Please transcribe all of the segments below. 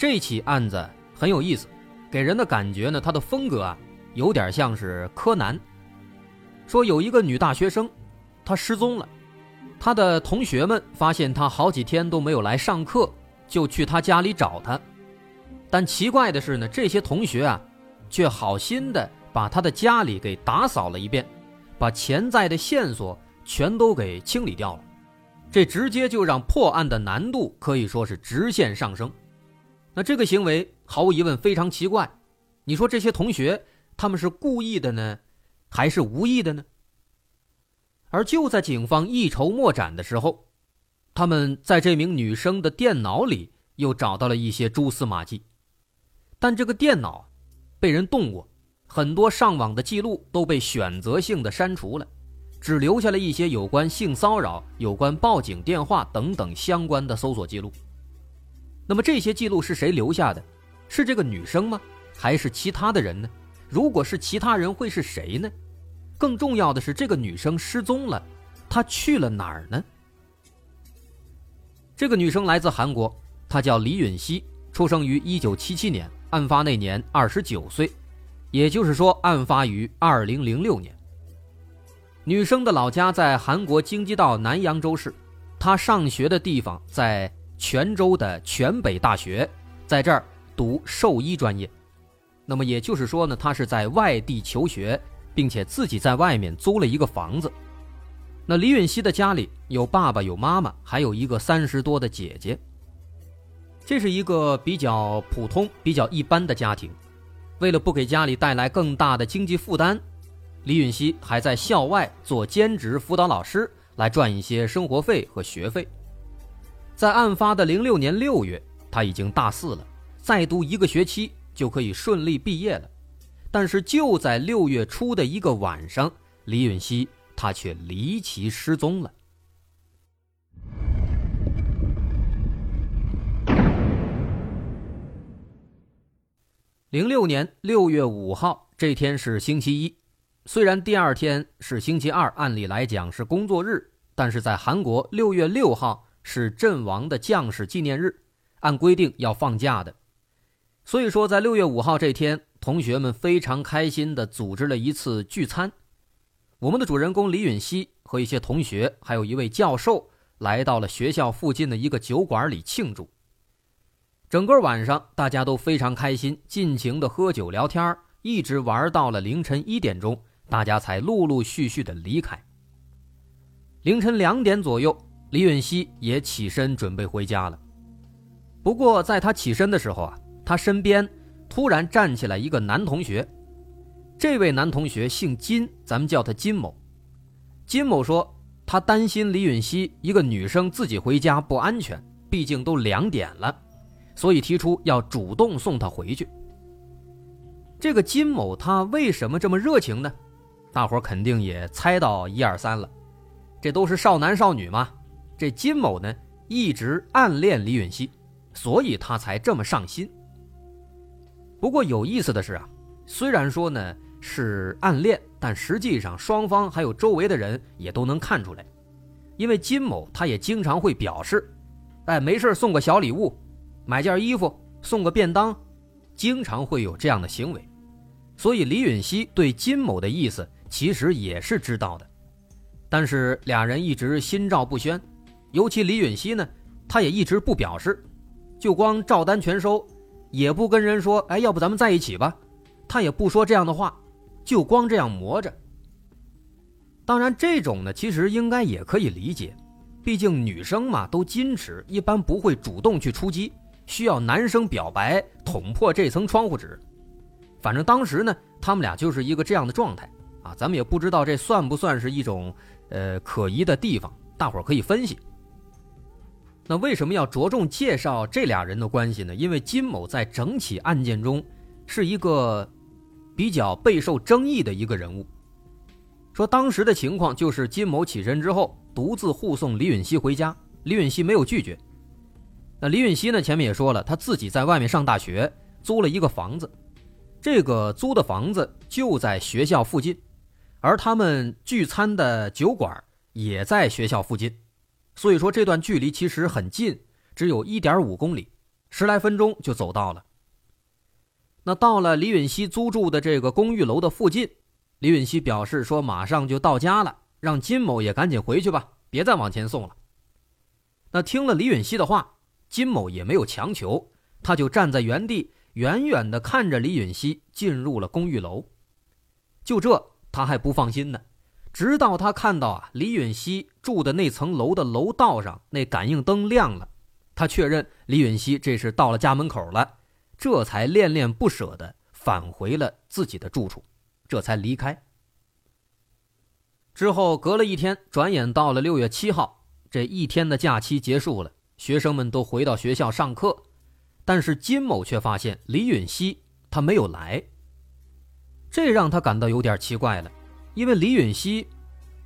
这起案子很有意思，给人的感觉呢，它的风格啊，有点像是柯南。说有一个女大学生，她失踪了，她的同学们发现她好几天都没有来上课，就去她家里找她。但奇怪的是呢，这些同学啊，却好心的。把她的家里给打扫了一遍，把潜在的线索全都给清理掉了，这直接就让破案的难度可以说是直线上升。那这个行为毫无疑问非常奇怪，你说这些同学他们是故意的呢，还是无意的呢？而就在警方一筹莫展的时候，他们在这名女生的电脑里又找到了一些蛛丝马迹，但这个电脑被人动过。很多上网的记录都被选择性的删除了，只留下了一些有关性骚扰、有关报警电话等等相关的搜索记录。那么这些记录是谁留下的？是这个女生吗？还是其他的人呢？如果是其他人，会是谁呢？更重要的是，这个女生失踪了，她去了哪儿呢？这个女生来自韩国，她叫李允熙，出生于一九七七年，案发那年二十九岁。也就是说，案发于二零零六年。女生的老家在韩国京畿道南扬州市，她上学的地方在泉州的泉北大学，在这儿读兽医专业。那么也就是说呢，他是在外地求学，并且自己在外面租了一个房子。那李允熙的家里有爸爸、有妈妈，还有一个三十多的姐姐。这是一个比较普通、比较一般的家庭。为了不给家里带来更大的经济负担，李允熙还在校外做兼职辅导老师，来赚一些生活费和学费。在案发的零六年六月，他已经大四了，再读一个学期就可以顺利毕业了。但是就在六月初的一个晚上，李允熙他却离奇失踪了。零六年六月五号这天是星期一，虽然第二天是星期二，按理来讲是工作日，但是在韩国六月六号是阵亡的将士纪念日，按规定要放假的。所以说，在六月五号这天，同学们非常开心地组织了一次聚餐。我们的主人公李允熙和一些同学，还有一位教授，来到了学校附近的一个酒馆里庆祝。整个晚上，大家都非常开心，尽情的喝酒聊天一直玩到了凌晨一点钟，大家才陆陆续续的离开。凌晨两点左右，李允熙也起身准备回家了。不过，在他起身的时候啊，他身边突然站起来一个男同学。这位男同学姓金，咱们叫他金某。金某说，他担心李允熙一个女生自己回家不安全，毕竟都两点了。所以提出要主动送她回去。这个金某他为什么这么热情呢？大伙肯定也猜到一二三了，这都是少男少女嘛。这金某呢一直暗恋李允熙，所以他才这么上心。不过有意思的是啊，虽然说呢是暗恋，但实际上双方还有周围的人也都能看出来，因为金某他也经常会表示，哎，没事送个小礼物。买件衣服，送个便当，经常会有这样的行为，所以李允熙对金某的意思其实也是知道的，但是俩人一直心照不宣，尤其李允熙呢，他也一直不表示，就光照单全收，也不跟人说，哎，要不咱们在一起吧，他也不说这样的话，就光这样磨着。当然，这种呢，其实应该也可以理解，毕竟女生嘛都矜持，一般不会主动去出击。需要男生表白捅破这层窗户纸，反正当时呢，他们俩就是一个这样的状态啊。咱们也不知道这算不算是一种呃可疑的地方，大伙儿可以分析。那为什么要着重介绍这俩人的关系呢？因为金某在整起案件中是一个比较备受争议的一个人物。说当时的情况就是金某起身之后，独自护送李允熙回家，李允熙没有拒绝。那李允熙呢？前面也说了，他自己在外面上大学，租了一个房子，这个租的房子就在学校附近，而他们聚餐的酒馆也在学校附近。所以说这段距离其实很近，只有一点五公里，十来分钟就走到了。那到了李允熙租住的这个公寓楼的附近，李允熙表示说马上就到家了，让金某也赶紧回去吧，别再往前送了。那听了李允熙的话，金某也没有强求，他就站在原地，远远的看着李允熙进入了公寓楼。就这，他还不放心呢。直到他看到啊，李允熙住的那层楼的楼道上那感应灯亮了，他确认李允熙这是到了家门口了，这才恋恋不舍的返回了自己的住处，这才离开。之后隔了一天，转眼到了六月七号，这一天的假期结束了，学生们都回到学校上课，但是金某却发现李允熙他没有来，这让他感到有点奇怪了。因为李允熙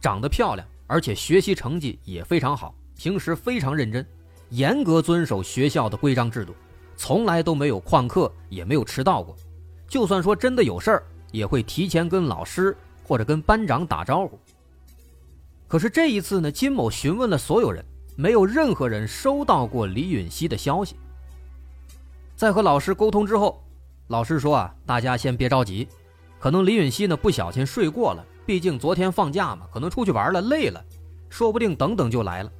长得漂亮，而且学习成绩也非常好，平时非常认真，严格遵守学校的规章制度，从来都没有旷课，也没有迟到过。就算说真的有事儿，也会提前跟老师或者跟班长打招呼。可是这一次呢，金某询问了所有人，没有任何人收到过李允熙的消息。在和老师沟通之后，老师说啊，大家先别着急，可能李允熙呢不小心睡过了。毕竟昨天放假嘛，可能出去玩了，累了，说不定等等就来了。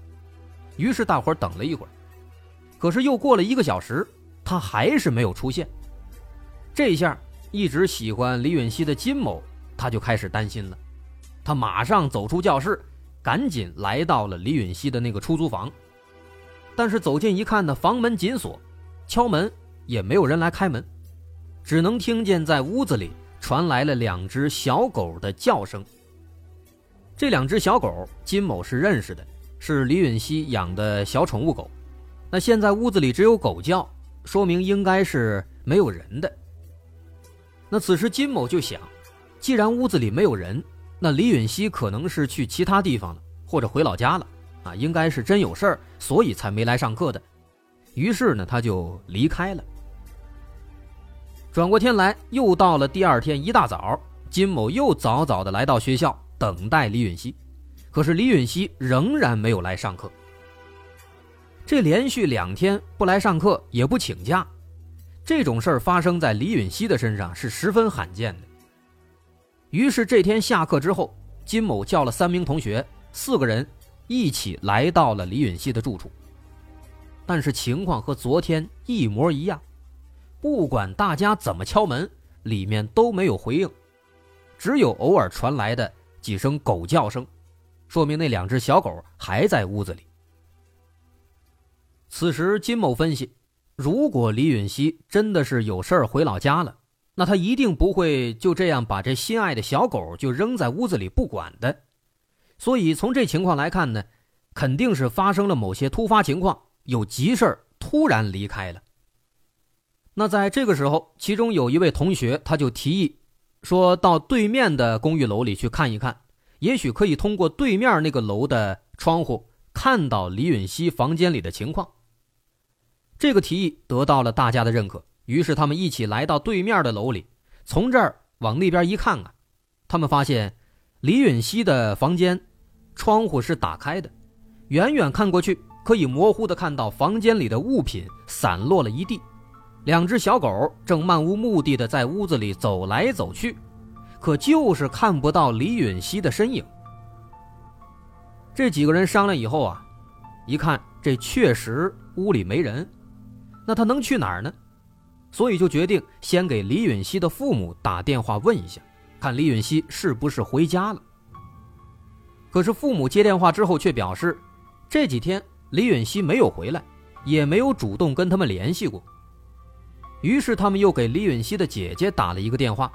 于是大伙等了一会儿，可是又过了一个小时，他还是没有出现。这下一直喜欢李允熙的金某，他就开始担心了。他马上走出教室，赶紧来到了李允熙的那个出租房。但是走近一看呢，房门紧锁，敲门也没有人来开门，只能听见在屋子里。传来了两只小狗的叫声。这两只小狗，金某是认识的，是李允熙养的小宠物狗。那现在屋子里只有狗叫，说明应该是没有人的。那此时金某就想，既然屋子里没有人，那李允熙可能是去其他地方了，或者回老家了啊，应该是真有事儿，所以才没来上课的。于是呢，他就离开了。转过天来，又到了第二天一大早，金某又早早的来到学校等待李允熙，可是李允熙仍然没有来上课。这连续两天不来上课，也不请假，这种事儿发生在李允熙的身上是十分罕见的。于是这天下课之后，金某叫了三名同学，四个人一起来到了李允熙的住处，但是情况和昨天一模一样。不管大家怎么敲门，里面都没有回应，只有偶尔传来的几声狗叫声，说明那两只小狗还在屋子里。此时，金某分析，如果李允熙真的是有事儿回老家了，那他一定不会就这样把这心爱的小狗就扔在屋子里不管的。所以，从这情况来看呢，肯定是发生了某些突发情况，有急事儿突然离开了。那在这个时候，其中有一位同学，他就提议，说到对面的公寓楼里去看一看，也许可以通过对面那个楼的窗户看到李允熙房间里的情况。这个提议得到了大家的认可，于是他们一起来到对面的楼里，从这儿往那边一看啊，他们发现李允熙的房间窗户是打开的，远远看过去，可以模糊的看到房间里的物品散落了一地。两只小狗正漫无目的的在屋子里走来走去，可就是看不到李允熙的身影。这几个人商量以后啊，一看这确实屋里没人，那他能去哪儿呢？所以就决定先给李允熙的父母打电话问一下，看李允熙是不是回家了。可是父母接电话之后却表示，这几天李允熙没有回来，也没有主动跟他们联系过。于是他们又给李允熙的姐姐打了一个电话，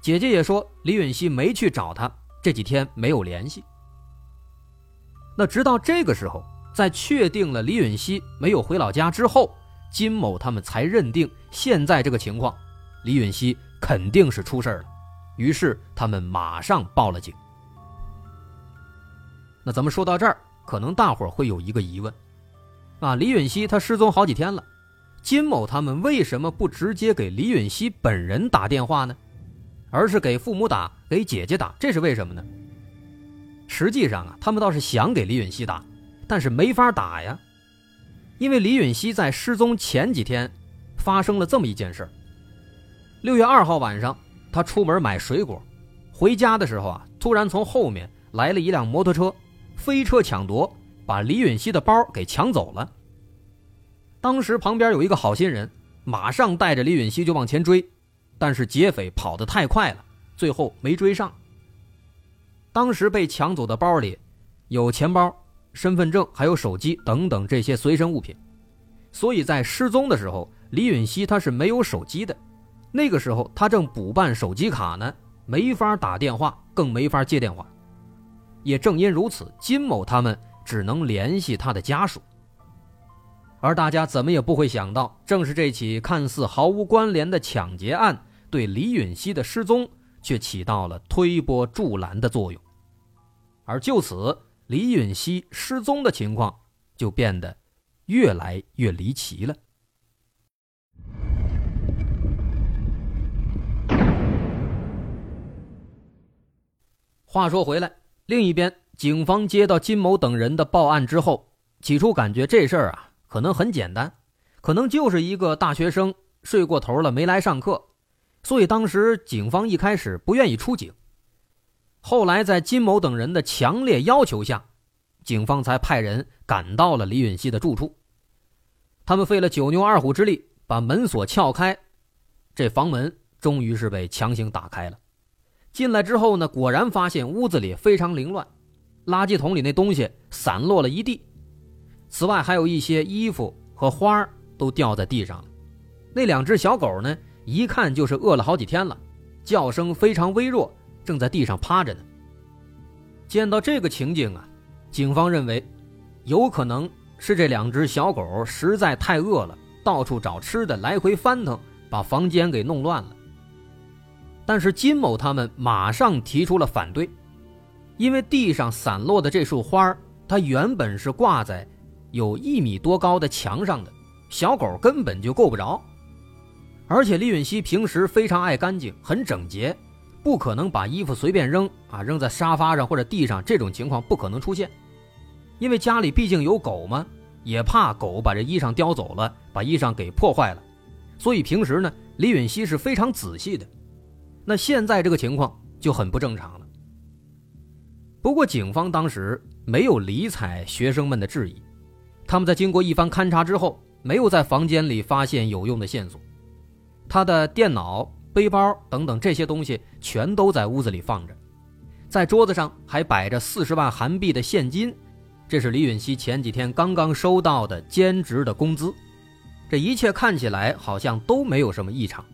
姐姐也说李允熙没去找他，这几天没有联系。那直到这个时候，在确定了李允熙没有回老家之后，金某他们才认定现在这个情况，李允熙肯定是出事了。于是他们马上报了警。那咱们说到这儿，可能大伙会有一个疑问：啊，李允熙他失踪好几天了，金某他们为什么不直接给李允熙本人打电话呢？而是给父母打，给姐姐打，这是为什么呢？实际上啊，他们倒是想给李允熙打，但是没法打呀，因为李允熙在失踪前几天发生了这么一件事六月二号晚上，他出门买水果，回家的时候啊，突然从后面来了一辆摩托车，飞车抢夺，把李允熙的包给抢走了。当时旁边有一个好心人，马上带着李允熙就往前追。但是劫匪跑得太快了，最后没追上。当时被抢走的包里，有钱包、身份证，还有手机等等这些随身物品。所以在失踪的时候，李允熙他是没有手机的。那个时候他正补办手机卡呢，没法打电话，更没法接电话。也正因如此，金某他们只能联系他的家属。而大家怎么也不会想到，正是这起看似毫无关联的抢劫案。对李允熙的失踪却起到了推波助澜的作用，而就此，李允熙失踪的情况就变得越来越离奇了。话说回来，另一边，警方接到金某等人的报案之后，起初感觉这事儿啊可能很简单，可能就是一个大学生睡过头了没来上课。所以当时警方一开始不愿意出警，后来在金某等人的强烈要求下，警方才派人赶到了李允熙的住处。他们费了九牛二虎之力把门锁撬开，这房门终于是被强行打开了。进来之后呢，果然发现屋子里非常凌乱，垃圾桶里那东西散落了一地，此外还有一些衣服和花都掉在地上了。那两只小狗呢？一看就是饿了好几天了，叫声非常微弱，正在地上趴着呢。见到这个情景啊，警方认为，有可能是这两只小狗实在太饿了，到处找吃的，来回翻腾，把房间给弄乱了。但是金某他们马上提出了反对，因为地上散落的这束花它原本是挂在有一米多高的墙上的，小狗根本就够不着。而且李允熙平时非常爱干净，很整洁，不可能把衣服随便扔啊，扔在沙发上或者地上，这种情况不可能出现。因为家里毕竟有狗嘛，也怕狗把这衣裳叼走了，把衣裳给破坏了，所以平时呢，李允熙是非常仔细的。那现在这个情况就很不正常了。不过警方当时没有理睬学生们的质疑，他们在经过一番勘查之后，没有在房间里发现有用的线索。他的电脑、背包等等这些东西全都在屋子里放着，在桌子上还摆着四十万韩币的现金，这是李允熙前几天刚刚收到的兼职的工资。这一切看起来好像都没有什么异常。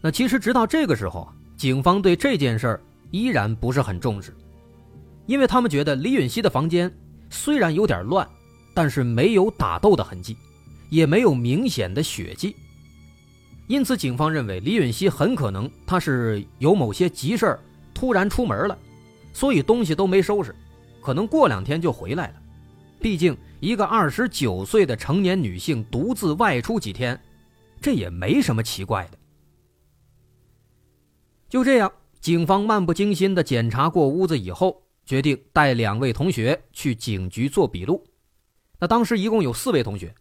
那其实直到这个时候啊，警方对这件事儿依然不是很重视，因为他们觉得李允熙的房间虽然有点乱，但是没有打斗的痕迹，也没有明显的血迹。因此，警方认为李允熙很可能他是有某些急事儿，突然出门了，所以东西都没收拾，可能过两天就回来了。毕竟一个二十九岁的成年女性独自外出几天，这也没什么奇怪的。就这样，警方漫不经心地检查过屋子以后，决定带两位同学去警局做笔录。那当时一共有四位同学，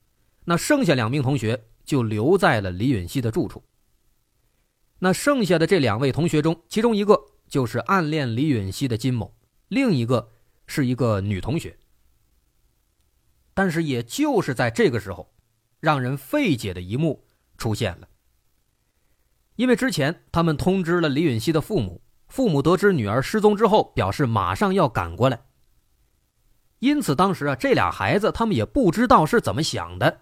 那剩下两名同学。就留在了李允熙的住处。那剩下的这两位同学中，其中一个就是暗恋李允熙的金某，另一个是一个女同学。但是，也就是在这个时候，让人费解的一幕出现了。因为之前他们通知了李允熙的父母，父母得知女儿失踪之后，表示马上要赶过来。因此，当时啊，这俩孩子他们也不知道是怎么想的。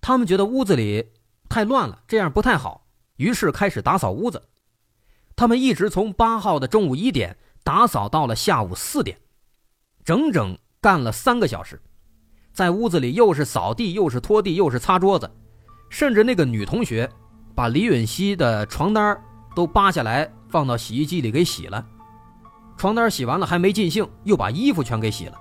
他们觉得屋子里太乱了，这样不太好，于是开始打扫屋子。他们一直从八号的中午一点打扫到了下午四点，整整干了三个小时，在屋子里又是扫地，又是拖地，又是擦桌子，甚至那个女同学把李允熙的床单都扒下来放到洗衣机里给洗了。床单洗完了还没尽兴，又把衣服全给洗了。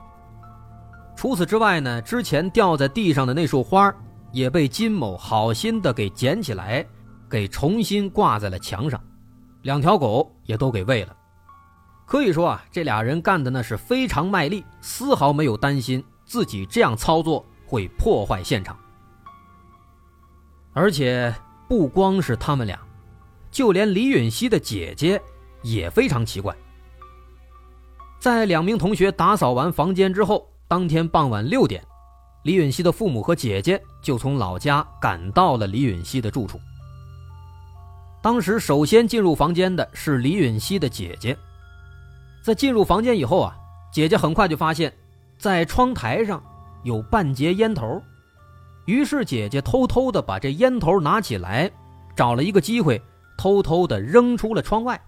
除此之外呢，之前掉在地上的那束花也被金某好心的给捡起来，给重新挂在了墙上。两条狗也都给喂了。可以说啊，这俩人干的那是非常卖力，丝毫没有担心自己这样操作会破坏现场。而且不光是他们俩，就连李允熙的姐姐也非常奇怪。在两名同学打扫完房间之后，当天傍晚六点，李允熙的父母和姐姐就从老家赶到了李允熙的住处。当时首先进入房间的是李允熙的姐姐，在进入房间以后啊，姐姐很快就发现，在窗台上有半截烟头，于是姐姐偷偷的把这烟头拿起来，找了一个机会，偷偷的扔出了窗外。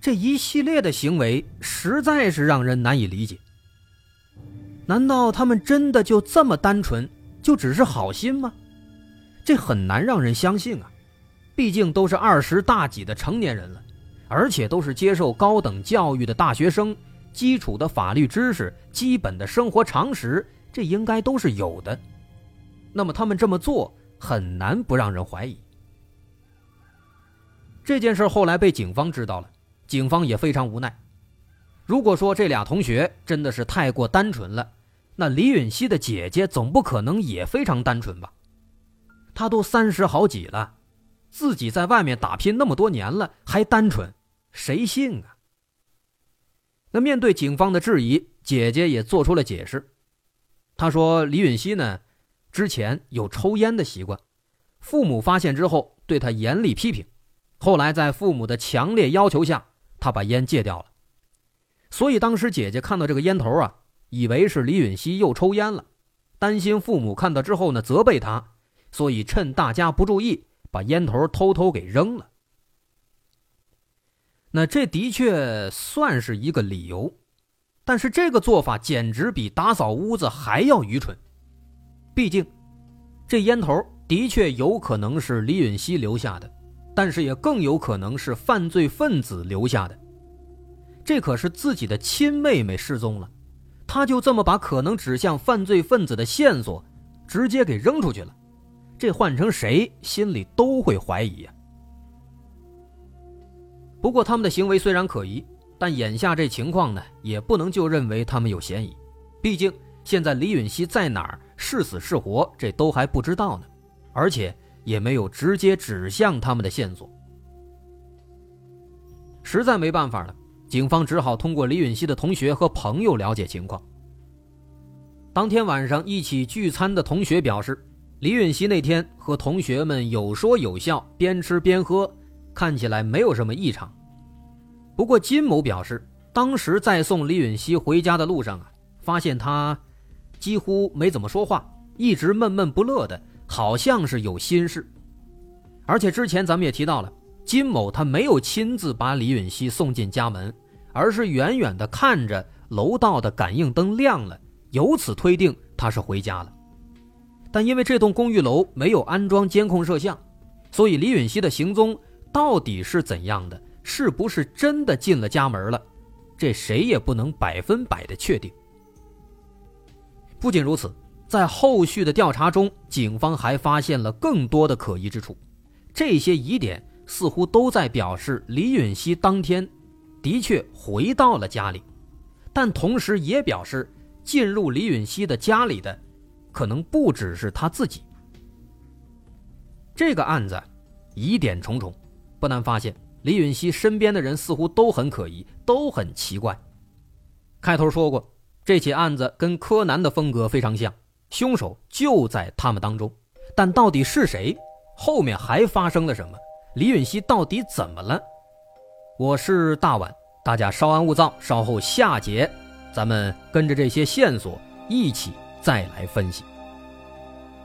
这一系列的行为实在是让人难以理解。难道他们真的就这么单纯，就只是好心吗？这很难让人相信啊！毕竟都是二十大几的成年人了，而且都是接受高等教育的大学生，基础的法律知识、基本的生活常识，这应该都是有的。那么他们这么做，很难不让人怀疑。这件事后来被警方知道了。警方也非常无奈。如果说这俩同学真的是太过单纯了，那李允熙的姐姐总不可能也非常单纯吧？她都三十好几了，自己在外面打拼那么多年了，还单纯，谁信啊？那面对警方的质疑，姐姐也做出了解释。她说：“李允熙呢，之前有抽烟的习惯，父母发现之后对她严厉批评，后来在父母的强烈要求下。”他把烟戒掉了，所以当时姐姐看到这个烟头啊，以为是李允熙又抽烟了，担心父母看到之后呢责备他，所以趁大家不注意，把烟头偷偷给扔了。那这的确算是一个理由，但是这个做法简直比打扫屋子还要愚蠢。毕竟，这烟头的确有可能是李允熙留下的。但是也更有可能是犯罪分子留下的，这可是自己的亲妹妹失踪了，他就这么把可能指向犯罪分子的线索直接给扔出去了，这换成谁心里都会怀疑呀。不过他们的行为虽然可疑，但眼下这情况呢，也不能就认为他们有嫌疑，毕竟现在李允熙在哪儿，是死是活，这都还不知道呢，而且。也没有直接指向他们的线索，实在没办法了，警方只好通过李允熙的同学和朋友了解情况。当天晚上一起聚餐的同学表示，李允熙那天和同学们有说有笑，边吃边喝，看起来没有什么异常。不过金某表示，当时在送李允熙回家的路上啊，发现他几乎没怎么说话，一直闷闷不乐的。好像是有心事，而且之前咱们也提到了，金某他没有亲自把李允熙送进家门，而是远远的看着楼道的感应灯亮了，由此推定他是回家了。但因为这栋公寓楼没有安装监控摄像，所以李允熙的行踪到底是怎样的，是不是真的进了家门了，这谁也不能百分百的确定。不仅如此。在后续的调查中，警方还发现了更多的可疑之处，这些疑点似乎都在表示李允熙当天的确回到了家里，但同时也表示进入李允熙的家里的可能不只是他自己。这个案子疑点重重，不难发现李允熙身边的人似乎都很可疑，都很奇怪。开头说过，这起案子跟柯南的风格非常像。凶手就在他们当中，但到底是谁？后面还发生了什么？李允熙到底怎么了？我是大碗，大家稍安勿躁，稍后下节，咱们跟着这些线索一起再来分析。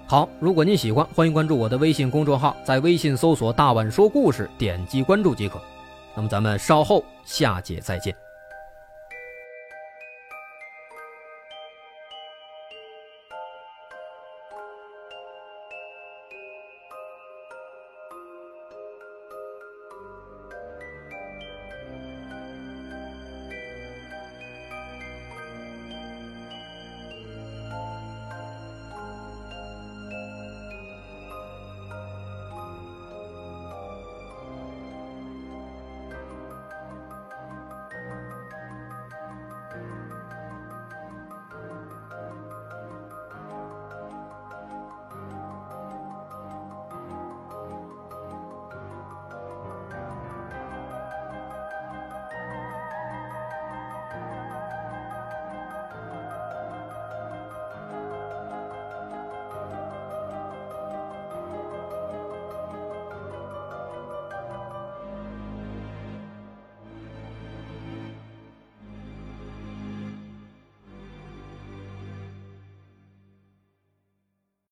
好，如果您喜欢，欢迎关注我的微信公众号，在微信搜索“大碗说故事”，点击关注即可。那么咱们稍后下节再见。